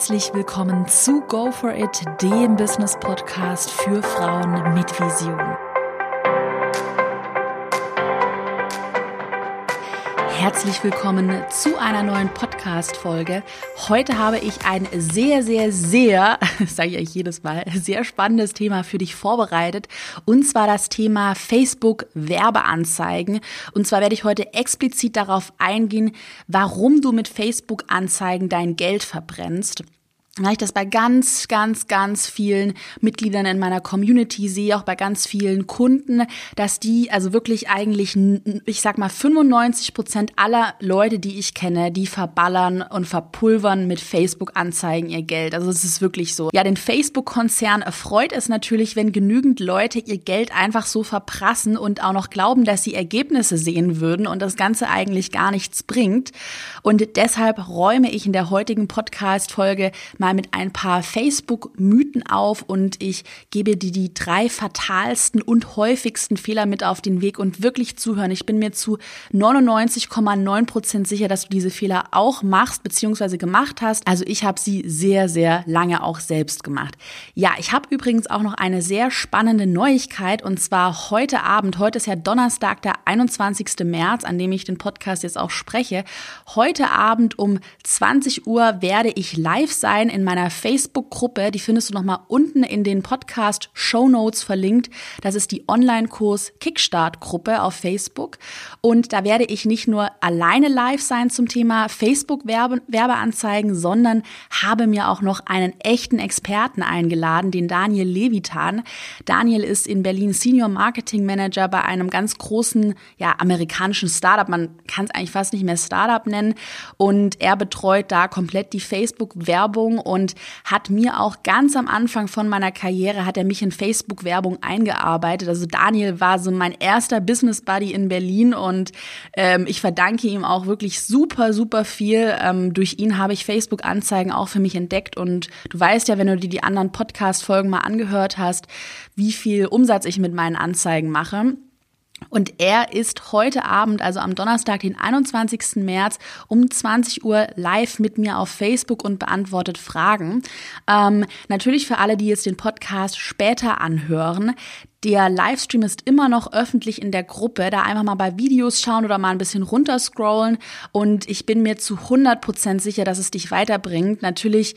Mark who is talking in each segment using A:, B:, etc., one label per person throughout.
A: Herzlich willkommen zu Go For It, dem Business Podcast für Frauen mit Vision. Herzlich willkommen zu einer neuen Podcast-Folge. Heute habe ich ein sehr, sehr, sehr, sage ich euch jedes Mal, sehr spannendes Thema für dich vorbereitet. Und zwar das Thema Facebook-Werbeanzeigen. Und zwar werde ich heute explizit darauf eingehen, warum du mit Facebook-Anzeigen dein Geld verbrennst weil ich das bei ganz, ganz, ganz vielen Mitgliedern in meiner Community sehe, auch bei ganz vielen Kunden, dass die also wirklich eigentlich, ich sag mal, 95 Prozent aller Leute, die ich kenne, die verballern und verpulvern mit Facebook-Anzeigen ihr Geld. Also es ist wirklich so. Ja, den Facebook-Konzern erfreut es natürlich, wenn genügend Leute ihr Geld einfach so verprassen und auch noch glauben, dass sie Ergebnisse sehen würden und das Ganze eigentlich gar nichts bringt. Und deshalb räume ich in der heutigen Podcast-Folge mal mit ein paar Facebook-Mythen auf und ich gebe dir die drei fatalsten und häufigsten Fehler mit auf den Weg und wirklich zuhören. Ich bin mir zu 99,9 Prozent sicher, dass du diese Fehler auch machst bzw. gemacht hast. Also ich habe sie sehr, sehr lange auch selbst gemacht. Ja, ich habe übrigens auch noch eine sehr spannende Neuigkeit und zwar heute Abend. Heute ist ja Donnerstag, der 21. März, an dem ich den Podcast jetzt auch spreche. Heute Abend um 20 Uhr werde ich live sein in meiner Facebook-Gruppe. Die findest du nochmal unten in den Podcast-Show Notes verlinkt. Das ist die Online-Kurs Kickstart-Gruppe auf Facebook. Und da werde ich nicht nur alleine live sein zum Thema Facebook-Werbeanzeigen, sondern habe mir auch noch einen echten Experten eingeladen, den Daniel Levitan. Daniel ist in Berlin Senior Marketing Manager bei einem ganz großen, ja, amerikanischen Startup. Man kann es eigentlich fast nicht mehr Startup nennen. Und er betreut da komplett die Facebook-Werbung und hat mir auch ganz am Anfang von meiner Karriere, hat er mich in Facebook-Werbung eingearbeitet. Also Daniel war so mein erster Business Buddy in Berlin und ähm, ich verdanke ihm auch wirklich super, super viel. Ähm, durch ihn habe ich Facebook-Anzeigen auch für mich entdeckt und du weißt ja, wenn du dir die anderen Podcast-Folgen mal angehört hast, wie viel Umsatz ich mit meinen Anzeigen mache. Und er ist heute Abend, also am Donnerstag, den 21. März um 20 Uhr live mit mir auf Facebook und beantwortet Fragen. Ähm, natürlich für alle, die jetzt den Podcast später anhören. Der Livestream ist immer noch öffentlich in der Gruppe. Da einfach mal bei Videos schauen oder mal ein bisschen runterscrollen. Und ich bin mir zu 100 Prozent sicher, dass es dich weiterbringt. Natürlich,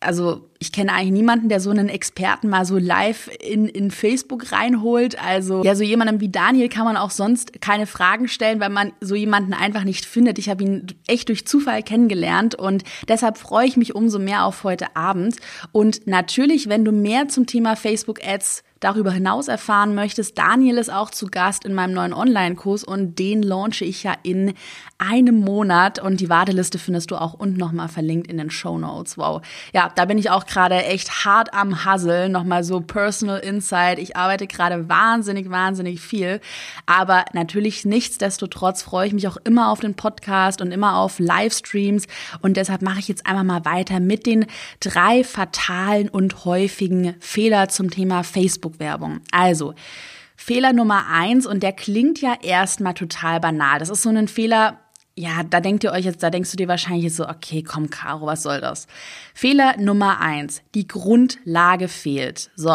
A: also ich kenne eigentlich niemanden, der so einen Experten mal so live in, in Facebook reinholt. Also ja, so jemandem wie Daniel kann man auch sonst keine Fragen stellen, weil man so jemanden einfach nicht findet. Ich habe ihn echt durch Zufall kennengelernt und deshalb freue ich mich umso mehr auf heute Abend. Und natürlich, wenn du mehr zum Thema Facebook Ads darüber hinaus erfahren möchtest, Daniel ist auch zu Gast in meinem neuen Online-Kurs und den launche ich ja in einem Monat und die Warteliste findest du auch unten nochmal verlinkt in den Show Notes. Wow. Ja, da bin ich auch gerade echt hart am Hustle, nochmal so Personal Insight. Ich arbeite gerade wahnsinnig, wahnsinnig viel, aber natürlich nichtsdestotrotz freue ich mich auch immer auf den Podcast und immer auf Livestreams und deshalb mache ich jetzt einmal mal weiter mit den drei fatalen und häufigen Fehler zum Thema Facebook Facebook-Werbung. Also, Fehler Nummer eins, und der klingt ja erstmal total banal. Das ist so ein Fehler, ja, da denkt ihr euch jetzt, da denkst du dir wahrscheinlich jetzt so, okay, komm, Caro, was soll das? Fehler Nummer eins, die Grundlage fehlt. So.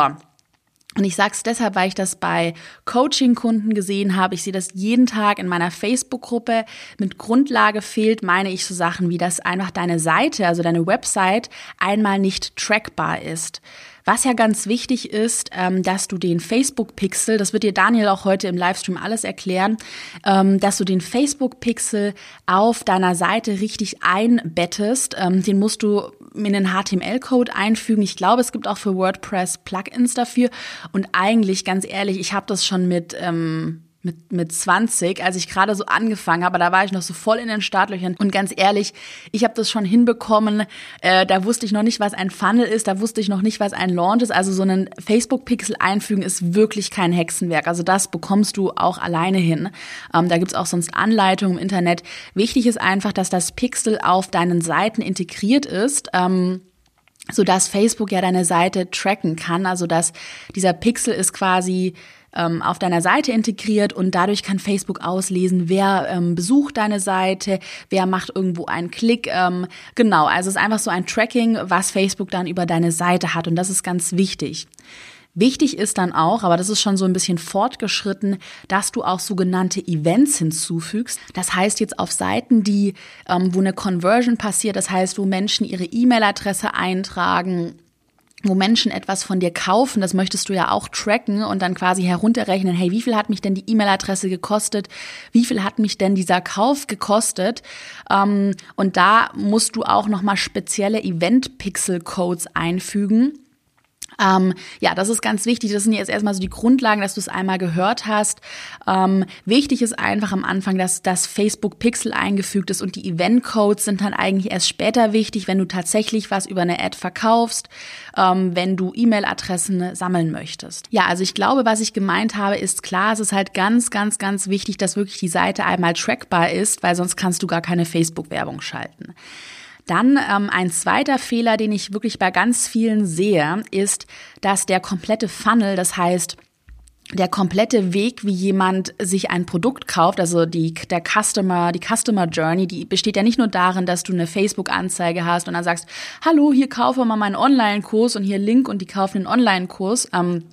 A: Und ich sag's deshalb, weil ich das bei Coaching-Kunden gesehen habe. Ich sehe das jeden Tag in meiner Facebook-Gruppe. Mit Grundlage fehlt, meine ich so Sachen wie, dass einfach deine Seite, also deine Website, einmal nicht trackbar ist. Was ja ganz wichtig ist, ähm, dass du den Facebook-Pixel, das wird dir Daniel auch heute im Livestream alles erklären, ähm, dass du den Facebook-Pixel auf deiner Seite richtig einbettest. Ähm, den musst du in den HTML-Code einfügen. Ich glaube, es gibt auch für WordPress Plugins dafür. Und eigentlich, ganz ehrlich, ich habe das schon mit ähm, mit, mit 20, als ich gerade so angefangen habe, da war ich noch so voll in den Startlöchern. Und ganz ehrlich, ich habe das schon hinbekommen. Äh, da wusste ich noch nicht, was ein Funnel ist, da wusste ich noch nicht, was ein Launch ist. Also so einen Facebook-Pixel einfügen ist wirklich kein Hexenwerk. Also das bekommst du auch alleine hin. Ähm, da gibt's auch sonst Anleitungen im Internet. Wichtig ist einfach, dass das Pixel auf deinen Seiten integriert ist. Ähm, so dass Facebook ja deine Seite tracken kann, also dass dieser Pixel ist quasi ähm, auf deiner Seite integriert und dadurch kann Facebook auslesen, wer ähm, besucht deine Seite, wer macht irgendwo einen Klick. Ähm, genau, also es ist einfach so ein Tracking, was Facebook dann über deine Seite hat und das ist ganz wichtig. Wichtig ist dann auch, aber das ist schon so ein bisschen fortgeschritten, dass du auch sogenannte Events hinzufügst. Das heißt jetzt auf Seiten, die, ähm, wo eine Conversion passiert, das heißt, wo Menschen ihre E-Mail-Adresse eintragen, wo Menschen etwas von dir kaufen, das möchtest du ja auch tracken und dann quasi herunterrechnen, hey, wie viel hat mich denn die E-Mail-Adresse gekostet? Wie viel hat mich denn dieser Kauf gekostet? Ähm, und da musst du auch nochmal spezielle Event-Pixel-Codes einfügen ähm, ja, das ist ganz wichtig. Das sind jetzt erstmal so die Grundlagen, dass du es einmal gehört hast. Ähm, wichtig ist einfach am Anfang, dass das Facebook Pixel eingefügt ist und die Event Codes sind dann eigentlich erst später wichtig, wenn du tatsächlich was über eine Ad verkaufst, ähm, wenn du E-Mail-Adressen sammeln möchtest. Ja, also ich glaube, was ich gemeint habe, ist klar, es ist halt ganz, ganz, ganz wichtig, dass wirklich die Seite einmal trackbar ist, weil sonst kannst du gar keine Facebook-Werbung schalten. Dann ähm, ein zweiter Fehler, den ich wirklich bei ganz vielen sehe, ist, dass der komplette Funnel, das heißt, der komplette Weg, wie jemand sich ein Produkt kauft, also die, der Customer, die Customer Journey, die besteht ja nicht nur darin, dass du eine Facebook-Anzeige hast und dann sagst, hallo, hier kaufe mal meinen Online-Kurs und hier Link und die kaufen einen Online-Kurs. Ähm,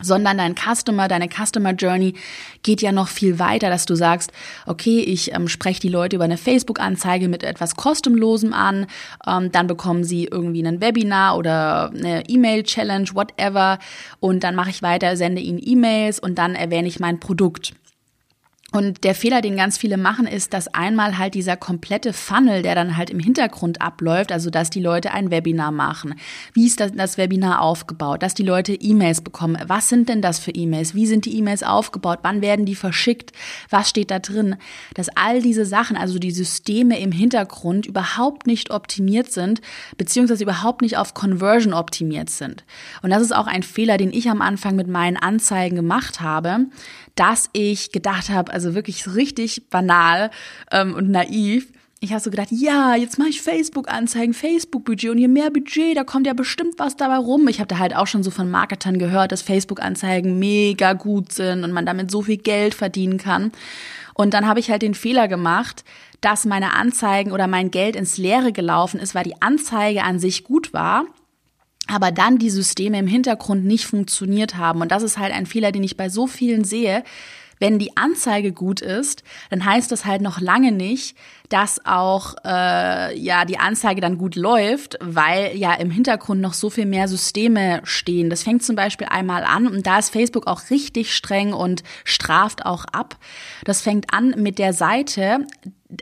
A: sondern dein Customer, deine Customer Journey geht ja noch viel weiter, dass du sagst, okay, ich ähm, spreche die Leute über eine Facebook-Anzeige mit etwas kostenlosem an, ähm, dann bekommen sie irgendwie ein Webinar oder eine E-Mail-Challenge, whatever, und dann mache ich weiter, sende ihnen E-Mails und dann erwähne ich mein Produkt. Und der Fehler, den ganz viele machen, ist, dass einmal halt dieser komplette Funnel, der dann halt im Hintergrund abläuft, also dass die Leute ein Webinar machen. Wie ist das, das Webinar aufgebaut? Dass die Leute E-Mails bekommen. Was sind denn das für E-Mails? Wie sind die E-Mails aufgebaut? Wann werden die verschickt? Was steht da drin? Dass all diese Sachen, also die Systeme im Hintergrund überhaupt nicht optimiert sind, beziehungsweise überhaupt nicht auf Conversion optimiert sind. Und das ist auch ein Fehler, den ich am Anfang mit meinen Anzeigen gemacht habe, dass ich gedacht habe, also wirklich richtig banal ähm, und naiv. Ich habe so gedacht, ja, jetzt mache ich Facebook-Anzeigen, Facebook-Budget und je mehr Budget, da kommt ja bestimmt was dabei rum. Ich habe da halt auch schon so von Marketern gehört, dass Facebook-Anzeigen mega gut sind und man damit so viel Geld verdienen kann. Und dann habe ich halt den Fehler gemacht, dass meine Anzeigen oder mein Geld ins Leere gelaufen ist, weil die Anzeige an sich gut war aber dann die Systeme im Hintergrund nicht funktioniert haben. Und das ist halt ein Fehler, den ich bei so vielen sehe. Wenn die Anzeige gut ist, dann heißt das halt noch lange nicht, dass auch äh, ja die Anzeige dann gut läuft, weil ja im Hintergrund noch so viel mehr Systeme stehen. Das fängt zum Beispiel einmal an und da ist Facebook auch richtig streng und straft auch ab. Das fängt an mit der Seite,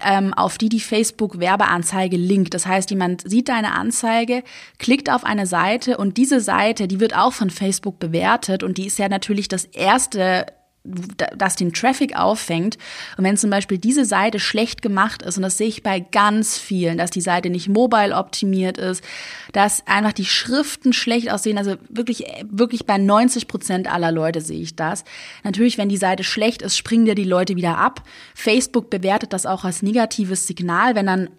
A: ähm, auf die die Facebook-Werbeanzeige linkt. Das heißt, jemand sieht deine Anzeige, klickt auf eine Seite und diese Seite, die wird auch von Facebook bewertet und die ist ja natürlich das erste das den Traffic auffängt. Und wenn zum Beispiel diese Seite schlecht gemacht ist, und das sehe ich bei ganz vielen, dass die Seite nicht mobile optimiert ist, dass einfach die Schriften schlecht aussehen, also wirklich, wirklich bei 90 Prozent aller Leute sehe ich das. Natürlich, wenn die Seite schlecht ist, springen dir die Leute wieder ab. Facebook bewertet das auch als negatives Signal, wenn dann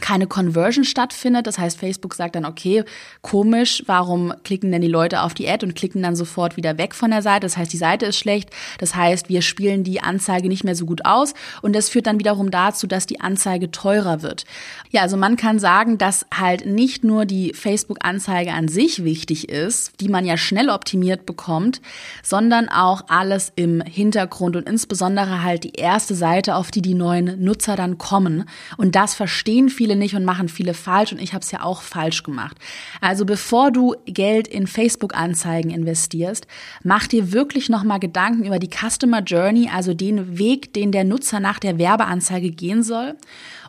A: keine Conversion stattfindet. Das heißt, Facebook sagt dann, okay, komisch, warum klicken denn die Leute auf die Ad und klicken dann sofort wieder weg von der Seite? Das heißt, die Seite ist schlecht. Das heißt, wir spielen die Anzeige nicht mehr so gut aus und das führt dann wiederum dazu, dass die Anzeige teurer wird. Ja, also man kann sagen, dass halt nicht nur die Facebook-Anzeige an sich wichtig ist, die man ja schnell optimiert bekommt, sondern auch alles im Hintergrund und insbesondere halt die erste Seite, auf die die neuen Nutzer dann kommen. Und das verstehen viele viele nicht und machen viele falsch und ich habe es ja auch falsch gemacht. Also bevor du Geld in Facebook-Anzeigen investierst, mach dir wirklich nochmal Gedanken über die Customer Journey, also den Weg, den der Nutzer nach der Werbeanzeige gehen soll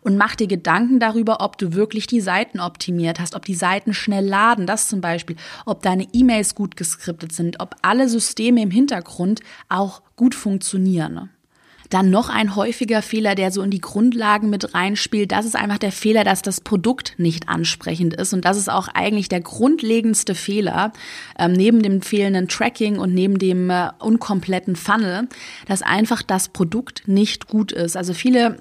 A: und mach dir Gedanken darüber, ob du wirklich die Seiten optimiert hast, ob die Seiten schnell laden, das zum Beispiel, ob deine E-Mails gut geskriptet sind, ob alle Systeme im Hintergrund auch gut funktionieren. Dann noch ein häufiger Fehler, der so in die Grundlagen mit reinspielt, das ist einfach der Fehler, dass das Produkt nicht ansprechend ist. Und das ist auch eigentlich der grundlegendste Fehler, ähm, neben dem fehlenden Tracking und neben dem äh, unkompletten Funnel, dass einfach das Produkt nicht gut ist. Also viele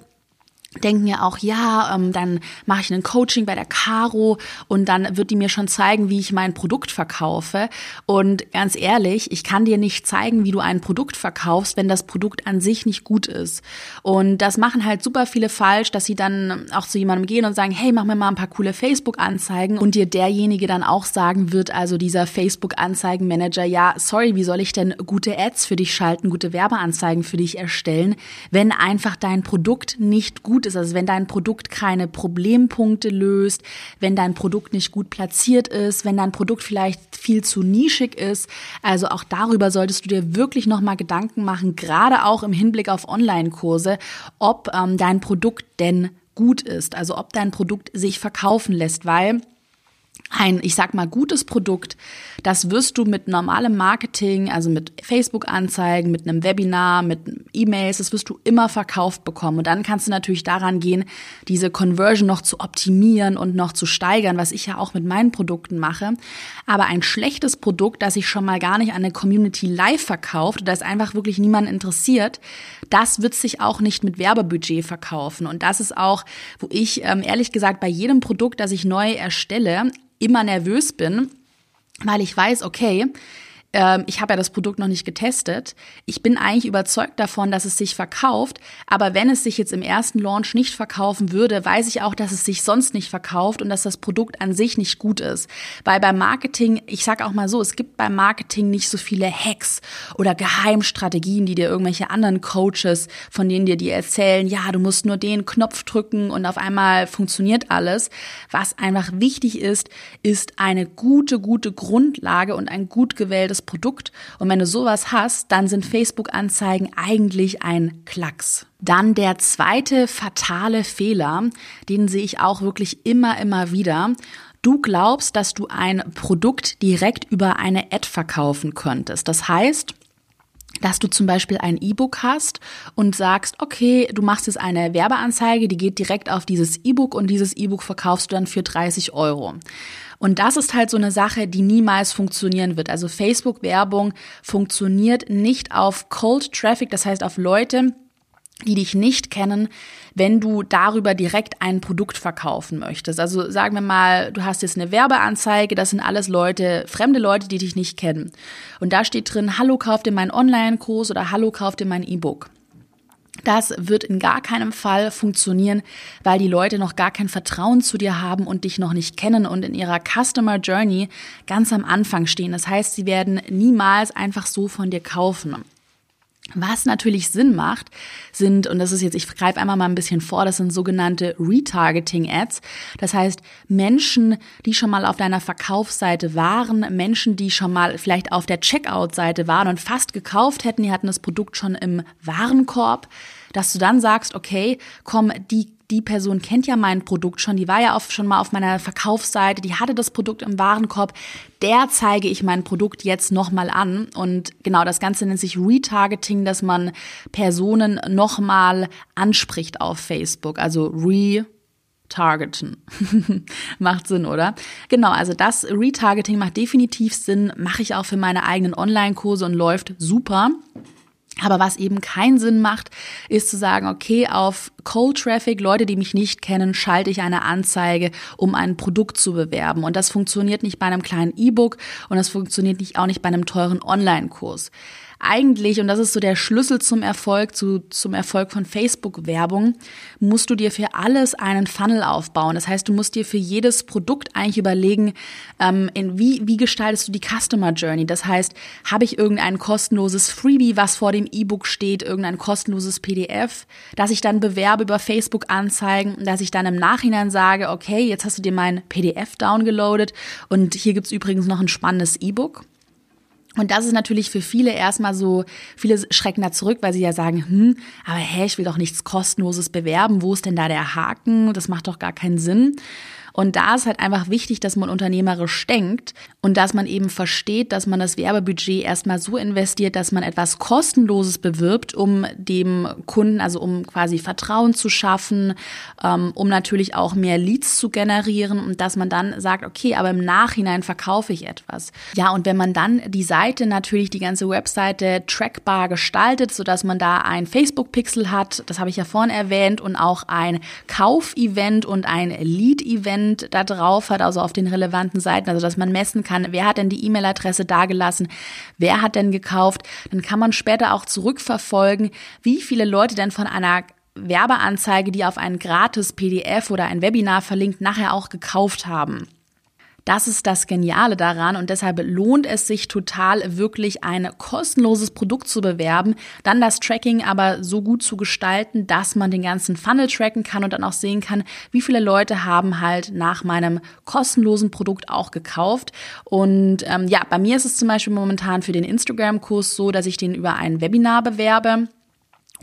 A: denken ja auch, ja, ähm, dann mache ich ein Coaching bei der Caro und dann wird die mir schon zeigen, wie ich mein Produkt verkaufe. Und ganz ehrlich, ich kann dir nicht zeigen, wie du ein Produkt verkaufst, wenn das Produkt an sich nicht gut ist. Und das machen halt super viele falsch, dass sie dann auch zu jemandem gehen und sagen, hey, mach mir mal ein paar coole Facebook-Anzeigen und dir derjenige dann auch sagen wird, also dieser Facebook-Anzeigenmanager, ja, sorry, wie soll ich denn gute Ads für dich schalten, gute Werbeanzeigen für dich erstellen, wenn einfach dein Produkt nicht gut gut ist. Also wenn dein Produkt keine Problempunkte löst, wenn dein Produkt nicht gut platziert ist, wenn dein Produkt vielleicht viel zu nischig ist. Also auch darüber solltest du dir wirklich nochmal Gedanken machen, gerade auch im Hinblick auf Online-Kurse, ob ähm, dein Produkt denn gut ist. Also ob dein Produkt sich verkaufen lässt, weil ein, ich sag mal, gutes Produkt, das wirst du mit normalem Marketing, also mit Facebook-Anzeigen, mit einem Webinar, mit E-Mails, das wirst du immer verkauft bekommen. Und dann kannst du natürlich daran gehen, diese Conversion noch zu optimieren und noch zu steigern, was ich ja auch mit meinen Produkten mache. Aber ein schlechtes Produkt, das sich schon mal gar nicht an eine Community live verkauft, oder das einfach wirklich niemand interessiert, das wird sich auch nicht mit Werbebudget verkaufen. Und das ist auch, wo ich ähm, ehrlich gesagt bei jedem Produkt, das ich neu erstelle, immer nervös bin, weil ich weiß, okay, ähm, ich habe ja das Produkt noch nicht getestet. Ich bin eigentlich überzeugt davon, dass es sich verkauft. Aber wenn es sich jetzt im ersten Launch nicht verkaufen würde, weiß ich auch, dass es sich sonst nicht verkauft und dass das Produkt an sich nicht gut ist. Weil beim Marketing, ich sage auch mal so, es gibt beim Marketing nicht so viele Hacks oder Geheimstrategien, die dir irgendwelche anderen Coaches, von denen dir die erzählen, ja, du musst nur den Knopf drücken und auf einmal funktioniert alles. Was einfach wichtig ist, ist eine gute, gute Grundlage und ein gut gewähltes Produkt. Und wenn du sowas hast, dann sind Facebook-Anzeigen eigentlich ein Klacks. Dann der zweite fatale Fehler, den sehe ich auch wirklich immer, immer wieder. Du glaubst, dass du ein Produkt direkt über eine Ad verkaufen könntest. Das heißt, dass du zum Beispiel ein E-Book hast und sagst, okay, du machst jetzt eine Werbeanzeige, die geht direkt auf dieses E-Book und dieses E-Book verkaufst du dann für 30 Euro. Und das ist halt so eine Sache, die niemals funktionieren wird. Also Facebook-Werbung funktioniert nicht auf Cold Traffic, das heißt auf Leute, die dich nicht kennen, wenn du darüber direkt ein Produkt verkaufen möchtest. Also sagen wir mal, du hast jetzt eine Werbeanzeige, das sind alles Leute, fremde Leute, die dich nicht kennen. Und da steht drin, hallo, kauf dir meinen Online-Kurs oder hallo, kauf dir mein E-Book. Das wird in gar keinem Fall funktionieren, weil die Leute noch gar kein Vertrauen zu dir haben und dich noch nicht kennen und in ihrer Customer Journey ganz am Anfang stehen. Das heißt, sie werden niemals einfach so von dir kaufen. Was natürlich Sinn macht, sind, und das ist jetzt, ich greife einmal mal ein bisschen vor, das sind sogenannte Retargeting-Ads. Das heißt, Menschen, die schon mal auf deiner Verkaufsseite waren, Menschen, die schon mal vielleicht auf der Checkout-Seite waren und fast gekauft hätten, die hatten das Produkt schon im Warenkorb, dass du dann sagst, okay, komm, die die Person kennt ja mein Produkt schon, die war ja auch schon mal auf meiner Verkaufsseite, die hatte das Produkt im Warenkorb, der zeige ich mein Produkt jetzt nochmal an. Und genau das Ganze nennt sich Retargeting, dass man Personen nochmal anspricht auf Facebook, also Re targeten. macht Sinn, oder? Genau, also das Retargeting macht definitiv Sinn, mache ich auch für meine eigenen Online-Kurse und läuft super. Aber was eben keinen Sinn macht, ist zu sagen, okay, auf Cold Traffic, Leute, die mich nicht kennen, schalte ich eine Anzeige, um ein Produkt zu bewerben. Und das funktioniert nicht bei einem kleinen E-Book und das funktioniert nicht, auch nicht bei einem teuren Online-Kurs eigentlich, und das ist so der Schlüssel zum Erfolg, zu, zum Erfolg von Facebook-Werbung, musst du dir für alles einen Funnel aufbauen. Das heißt, du musst dir für jedes Produkt eigentlich überlegen, ähm, in wie, wie gestaltest du die Customer Journey? Das heißt, habe ich irgendein kostenloses Freebie, was vor dem E-Book steht, irgendein kostenloses PDF, dass ich dann bewerbe über Facebook-Anzeigen, dass ich dann im Nachhinein sage, okay, jetzt hast du dir mein PDF downgeloadet und hier gibt's übrigens noch ein spannendes E-Book. Und das ist natürlich für viele erstmal so, viele schrecken da zurück, weil sie ja sagen, hm, aber hä, ich will doch nichts kostenloses bewerben, wo ist denn da der Haken? Das macht doch gar keinen Sinn. Und da ist halt einfach wichtig, dass man unternehmerisch denkt und dass man eben versteht, dass man das Werbebudget erstmal so investiert, dass man etwas Kostenloses bewirbt, um dem Kunden, also um quasi Vertrauen zu schaffen, ähm, um natürlich auch mehr Leads zu generieren und dass man dann sagt, okay, aber im Nachhinein verkaufe ich etwas. Ja, und wenn man dann die Seite natürlich, die ganze Webseite trackbar gestaltet, sodass man da ein Facebook-Pixel hat, das habe ich ja vorhin erwähnt, und auch ein Kauf-Event und ein Lead-Event da drauf hat, also auf den relevanten Seiten, also dass man messen kann, wer hat denn die E-Mail-Adresse dagelassen, wer hat denn gekauft, dann kann man später auch zurückverfolgen, wie viele Leute denn von einer Werbeanzeige, die auf ein gratis PDF oder ein Webinar verlinkt, nachher auch gekauft haben. Das ist das Geniale daran und deshalb lohnt es sich total, wirklich ein kostenloses Produkt zu bewerben, dann das Tracking aber so gut zu gestalten, dass man den ganzen Funnel tracken kann und dann auch sehen kann, wie viele Leute haben halt nach meinem kostenlosen Produkt auch gekauft. Und ähm, ja, bei mir ist es zum Beispiel momentan für den Instagram-Kurs so, dass ich den über ein Webinar bewerbe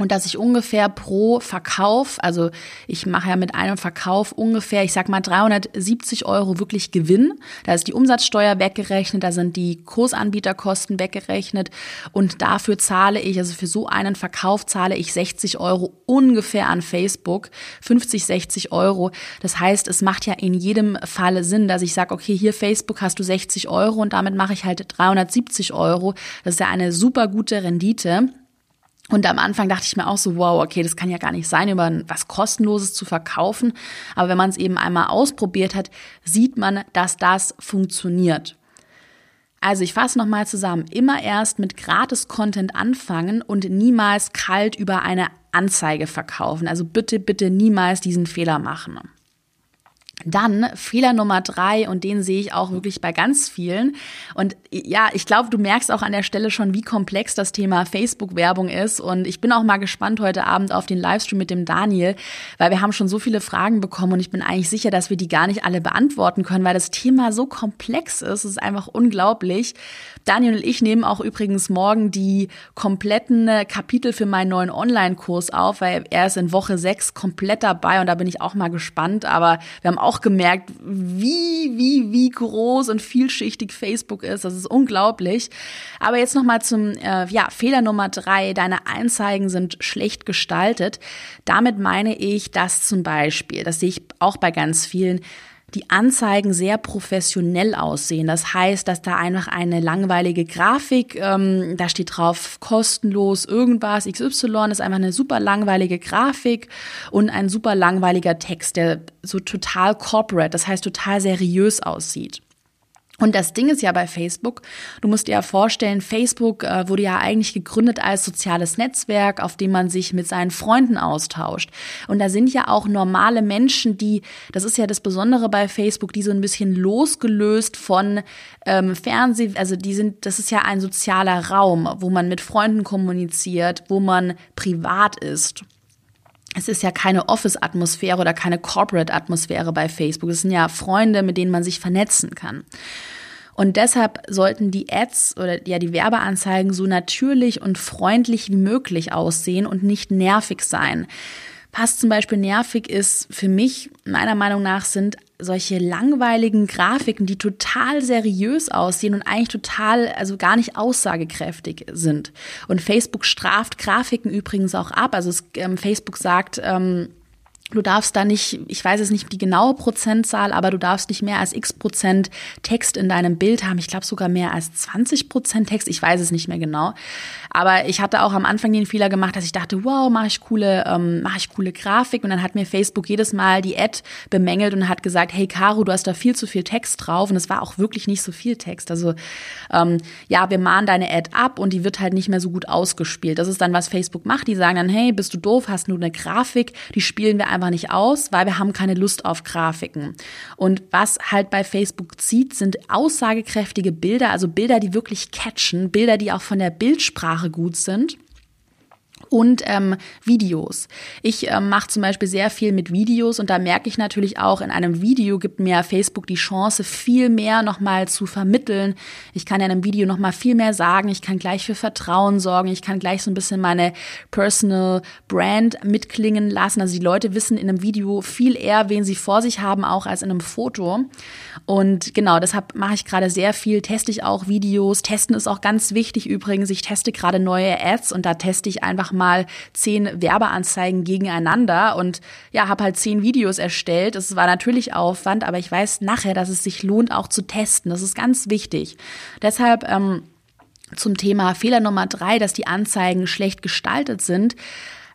A: und dass ich ungefähr pro Verkauf, also ich mache ja mit einem Verkauf ungefähr, ich sag mal 370 Euro wirklich Gewinn. Da ist die Umsatzsteuer weggerechnet, da sind die Kursanbieterkosten weggerechnet und dafür zahle ich, also für so einen Verkauf zahle ich 60 Euro ungefähr an Facebook, 50, 60 Euro. Das heißt, es macht ja in jedem Fall Sinn, dass ich sage, okay, hier Facebook hast du 60 Euro und damit mache ich halt 370 Euro. Das ist ja eine super gute Rendite. Und am Anfang dachte ich mir auch so, wow, okay, das kann ja gar nicht sein, über was Kostenloses zu verkaufen. Aber wenn man es eben einmal ausprobiert hat, sieht man, dass das funktioniert. Also ich fasse nochmal zusammen. Immer erst mit Gratis-Content anfangen und niemals kalt über eine Anzeige verkaufen. Also bitte, bitte niemals diesen Fehler machen. Dann Fehler Nummer drei, und den sehe ich auch wirklich bei ganz vielen. Und ja, ich glaube, du merkst auch an der Stelle schon, wie komplex das Thema Facebook-Werbung ist. Und ich bin auch mal gespannt heute Abend auf den Livestream mit dem Daniel, weil wir haben schon so viele Fragen bekommen und ich bin eigentlich sicher, dass wir die gar nicht alle beantworten können, weil das Thema so komplex ist. Es ist einfach unglaublich. Daniel und ich nehmen auch übrigens morgen die kompletten Kapitel für meinen neuen Online-Kurs auf, weil er ist in Woche sechs komplett dabei und da bin ich auch mal gespannt. Aber wir haben auch gemerkt, wie, wie, wie groß und vielschichtig Facebook ist. Das ist unglaublich. Aber jetzt nochmal zum äh, ja, Fehler Nummer drei. Deine Anzeigen sind schlecht gestaltet. Damit meine ich, dass zum Beispiel, das sehe ich auch bei ganz vielen, die Anzeigen sehr professionell aussehen. Das heißt, dass da einfach eine langweilige Grafik, ähm, da steht drauf kostenlos irgendwas, XY, ist einfach eine super langweilige Grafik und ein super langweiliger Text, der so total corporate, das heißt total seriös aussieht. Und das Ding ist ja bei Facebook, du musst dir ja vorstellen, Facebook äh, wurde ja eigentlich gegründet als soziales Netzwerk, auf dem man sich mit seinen Freunden austauscht. Und da sind ja auch normale Menschen, die, das ist ja das Besondere bei Facebook, die so ein bisschen losgelöst von ähm, Fernseh, also die sind, das ist ja ein sozialer Raum, wo man mit Freunden kommuniziert, wo man privat ist es ist ja keine Office-Atmosphäre oder keine Corporate-Atmosphäre bei Facebook. Es sind ja Freunde, mit denen man sich vernetzen kann. Und deshalb sollten die Ads oder ja die Werbeanzeigen so natürlich und freundlich wie möglich aussehen und nicht nervig sein. Was zum Beispiel nervig ist für mich, meiner Meinung nach, sind solche langweiligen Grafiken, die total seriös aussehen und eigentlich total, also gar nicht aussagekräftig sind. Und Facebook straft Grafiken übrigens auch ab. Also es, ähm, Facebook sagt, ähm, Du darfst da nicht, ich weiß es nicht die genaue Prozentzahl, aber du darfst nicht mehr als x Prozent Text in deinem Bild haben. Ich glaube sogar mehr als 20 Prozent Text. Ich weiß es nicht mehr genau. Aber ich hatte auch am Anfang den Fehler gemacht, dass ich dachte, wow, mache ich coole, ähm, mache ich coole Grafik. Und dann hat mir Facebook jedes Mal die Ad bemängelt und hat gesagt, hey Caro, du hast da viel zu viel Text drauf. Und es war auch wirklich nicht so viel Text. Also ähm, ja, wir mahnen deine Ad ab und die wird halt nicht mehr so gut ausgespielt. Das ist dann, was Facebook macht. Die sagen dann, hey, bist du doof, hast nur eine Grafik, die spielen wir einfach nicht aus, weil wir haben keine Lust auf Grafiken. Und was halt bei Facebook zieht, sind aussagekräftige Bilder, also Bilder, die wirklich catchen, Bilder, die auch von der Bildsprache gut sind. Und ähm, Videos. Ich ähm, mache zum Beispiel sehr viel mit Videos und da merke ich natürlich auch, in einem Video gibt mir Facebook die Chance, viel mehr nochmal zu vermitteln. Ich kann in einem Video nochmal viel mehr sagen, ich kann gleich für Vertrauen sorgen, ich kann gleich so ein bisschen meine Personal Brand mitklingen lassen. Also die Leute wissen in einem Video viel eher, wen sie vor sich haben, auch als in einem Foto. Und genau, deshalb mache ich gerade sehr viel, teste ich auch Videos. Testen ist auch ganz wichtig übrigens. Ich teste gerade neue Ads und da teste ich einfach mal zehn Werbeanzeigen gegeneinander und ja, habe halt zehn Videos erstellt. Es war natürlich Aufwand, aber ich weiß nachher, dass es sich lohnt, auch zu testen. Das ist ganz wichtig. Deshalb ähm, zum Thema Fehler Nummer drei, dass die Anzeigen schlecht gestaltet sind.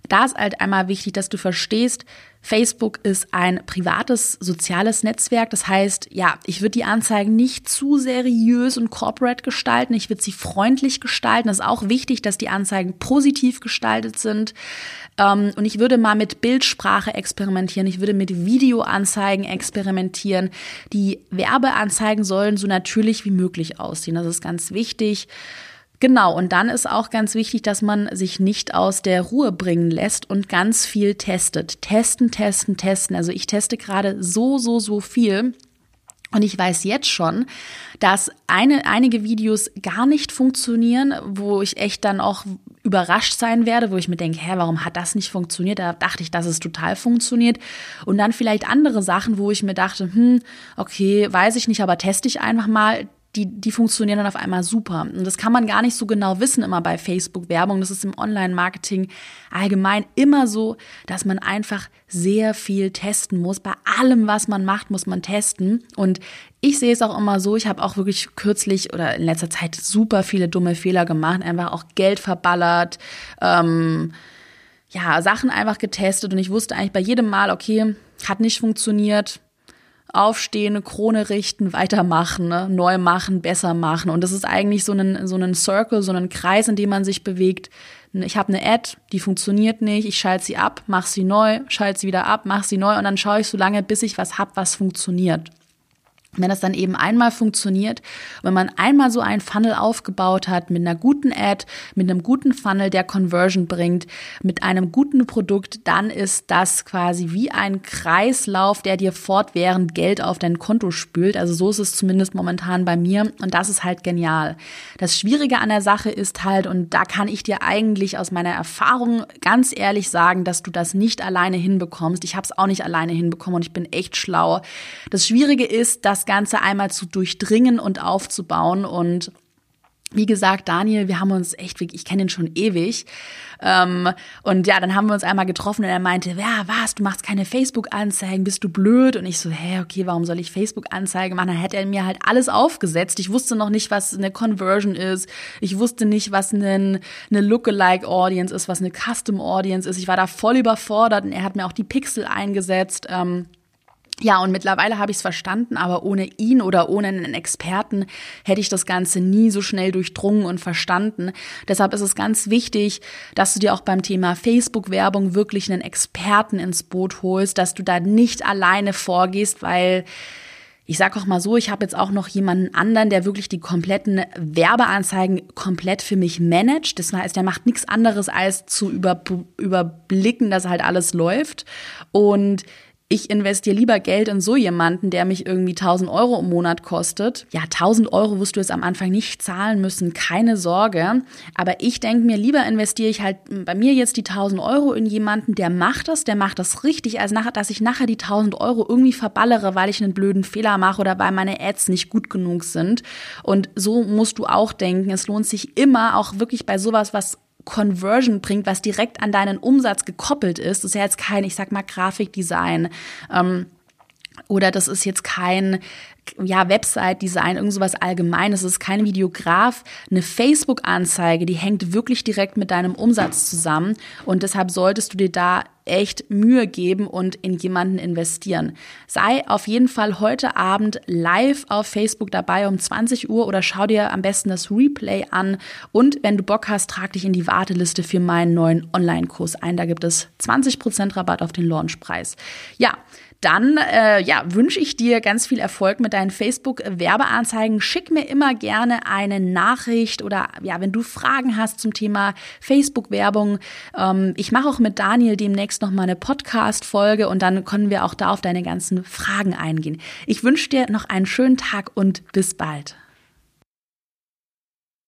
A: Da ist halt einmal wichtig, dass du verstehst, Facebook ist ein privates soziales Netzwerk. Das heißt, ja, ich würde die Anzeigen nicht zu seriös und corporate gestalten. Ich würde sie freundlich gestalten. Es ist auch wichtig, dass die Anzeigen positiv gestaltet sind. Ähm, und ich würde mal mit Bildsprache experimentieren. Ich würde mit Videoanzeigen experimentieren. Die Werbeanzeigen sollen so natürlich wie möglich aussehen. Das ist ganz wichtig. Genau, und dann ist auch ganz wichtig, dass man sich nicht aus der Ruhe bringen lässt und ganz viel testet. Testen, testen, testen. Also ich teste gerade so, so, so viel. Und ich weiß jetzt schon, dass eine, einige Videos gar nicht funktionieren, wo ich echt dann auch überrascht sein werde, wo ich mir denke, hä, warum hat das nicht funktioniert? Da dachte ich, dass es total funktioniert. Und dann vielleicht andere Sachen, wo ich mir dachte, hm, okay, weiß ich nicht, aber teste ich einfach mal die, die funktionieren dann auf einmal super. Und das kann man gar nicht so genau wissen immer bei Facebook-Werbung. Das ist im Online-Marketing allgemein immer so, dass man einfach sehr viel testen muss. Bei allem, was man macht, muss man testen. Und ich sehe es auch immer so, ich habe auch wirklich kürzlich oder in letzter Zeit super viele dumme Fehler gemacht, einfach auch Geld verballert, ähm, ja, Sachen einfach getestet und ich wusste eigentlich bei jedem Mal, okay, hat nicht funktioniert, aufstehen, Krone richten, weitermachen, ne? neu machen, besser machen. Und das ist eigentlich so ein, so ein Circle, so ein Kreis, in dem man sich bewegt. Ich habe eine Ad, die funktioniert nicht, ich schalte sie ab, mache sie neu, schalte sie wieder ab, mache sie neu und dann schaue ich so lange, bis ich was hab, was funktioniert. Wenn das dann eben einmal funktioniert, wenn man einmal so einen Funnel aufgebaut hat mit einer guten Ad, mit einem guten Funnel, der Conversion bringt, mit einem guten Produkt, dann ist das quasi wie ein Kreislauf, der dir fortwährend Geld auf dein Konto spült. Also so ist es zumindest momentan bei mir und das ist halt genial. Das Schwierige an der Sache ist halt, und da kann ich dir eigentlich aus meiner Erfahrung ganz ehrlich sagen, dass du das nicht alleine hinbekommst. Ich habe es auch nicht alleine hinbekommen und ich bin echt schlau. Das Schwierige ist, dass Ganze einmal zu durchdringen und aufzubauen. Und wie gesagt, Daniel, wir haben uns echt, ich kenne ihn schon ewig. Ähm, und ja, dann haben wir uns einmal getroffen und er meinte, ja, was, du machst keine Facebook-Anzeigen, bist du blöd? Und ich so, hä, okay, warum soll ich Facebook-Anzeigen machen? Dann hätte er mir halt alles aufgesetzt. Ich wusste noch nicht, was eine Conversion ist. Ich wusste nicht, was eine, eine Lookalike-Audience ist, was eine Custom-Audience ist. Ich war da voll überfordert und er hat mir auch die Pixel eingesetzt. Ähm, ja, und mittlerweile habe ich es verstanden, aber ohne ihn oder ohne einen Experten hätte ich das Ganze nie so schnell durchdrungen und verstanden. Deshalb ist es ganz wichtig, dass du dir auch beim Thema Facebook-Werbung wirklich einen Experten ins Boot holst, dass du da nicht alleine vorgehst, weil ich sage auch mal so, ich habe jetzt auch noch jemanden anderen, der wirklich die kompletten Werbeanzeigen komplett für mich managt. Das heißt, der macht nichts anderes als zu überblicken, dass halt alles läuft. Und ich investiere lieber Geld in so jemanden, der mich irgendwie 1000 Euro im Monat kostet. Ja, 1000 Euro wirst du jetzt am Anfang nicht zahlen müssen, keine Sorge. Aber ich denke mir, lieber investiere ich halt bei mir jetzt die 1000 Euro in jemanden, der macht das, der macht das richtig, als nachher, dass ich nachher die 1000 Euro irgendwie verballere, weil ich einen blöden Fehler mache oder weil meine Ads nicht gut genug sind. Und so musst du auch denken. Es lohnt sich immer, auch wirklich bei sowas, was Conversion bringt, was direkt an deinen Umsatz gekoppelt ist. Das ist ja jetzt kein, ich sag mal, Grafikdesign. Ähm, oder das ist jetzt kein ja, Website-Design, irgend sowas allgemeines. Es ist kein Videograf. Eine Facebook-Anzeige, die hängt wirklich direkt mit deinem Umsatz zusammen. Und deshalb solltest du dir da echt Mühe geben und in jemanden investieren. Sei auf jeden Fall heute Abend live auf Facebook dabei um 20 Uhr oder schau dir am besten das Replay an. Und wenn du Bock hast, trag dich in die Warteliste für meinen neuen Online-Kurs ein. Da gibt es 20% Rabatt auf den Launchpreis. Ja, dann äh, ja, wünsche ich dir ganz viel Erfolg mit deinen Facebook-Werbeanzeigen. Schick mir immer gerne eine Nachricht oder ja, wenn du Fragen hast zum Thema Facebook-Werbung. Ähm, ich mache auch mit Daniel demnächst nochmal eine Podcast-Folge und dann können wir auch da auf deine ganzen Fragen eingehen. Ich wünsche dir noch einen schönen Tag und bis bald.